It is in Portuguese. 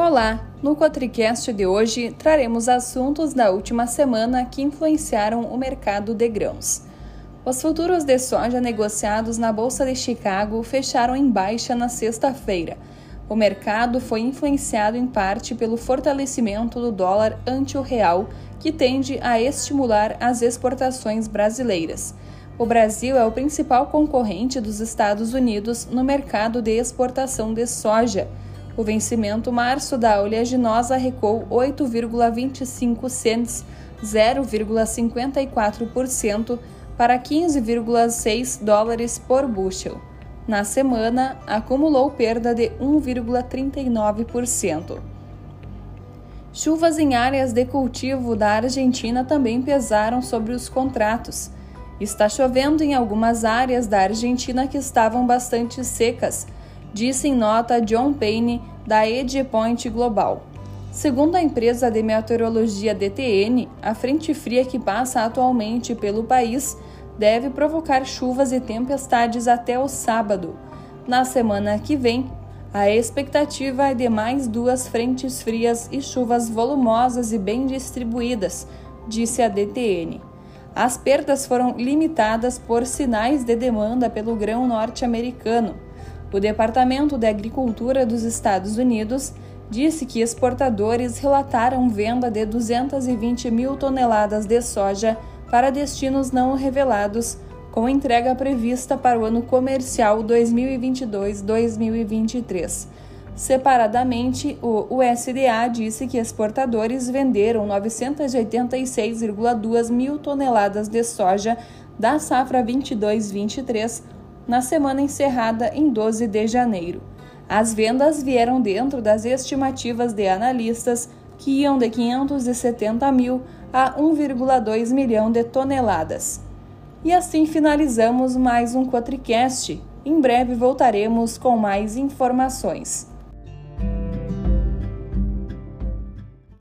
Olá! No Cotricast de hoje traremos assuntos da última semana que influenciaram o mercado de grãos. Os futuros de soja negociados na Bolsa de Chicago fecharam em baixa na sexta-feira. O mercado foi influenciado em parte pelo fortalecimento do dólar ante o real, que tende a estimular as exportações brasileiras. O Brasil é o principal concorrente dos Estados Unidos no mercado de exportação de soja. O vencimento março da oleaginosa recuou 8,25 cents, 0,54%, para 15,6 dólares por bushel. Na semana, acumulou perda de 1,39%. Chuvas em áreas de cultivo da Argentina também pesaram sobre os contratos. Está chovendo em algumas áreas da Argentina que estavam bastante secas disse em nota John Payne, da EdgePoint Global. Segundo a empresa de meteorologia DTN, a frente fria que passa atualmente pelo país deve provocar chuvas e tempestades até o sábado. Na semana que vem, a expectativa é de mais duas frentes frias e chuvas volumosas e bem distribuídas, disse a DTN. As perdas foram limitadas por sinais de demanda pelo grão norte-americano o Departamento de Agricultura dos Estados Unidos disse que exportadores relataram venda de 220 mil toneladas de soja para destinos não revelados, com entrega prevista para o ano comercial 2022-2023. Separadamente, o USDA disse que exportadores venderam 986,2 mil toneladas de soja da safra 22-23 na semana encerrada em 12 de janeiro. As vendas vieram dentro das estimativas de analistas, que iam de 570 mil a 1,2 milhão de toneladas. E assim finalizamos mais um Quatricast. Em breve voltaremos com mais informações.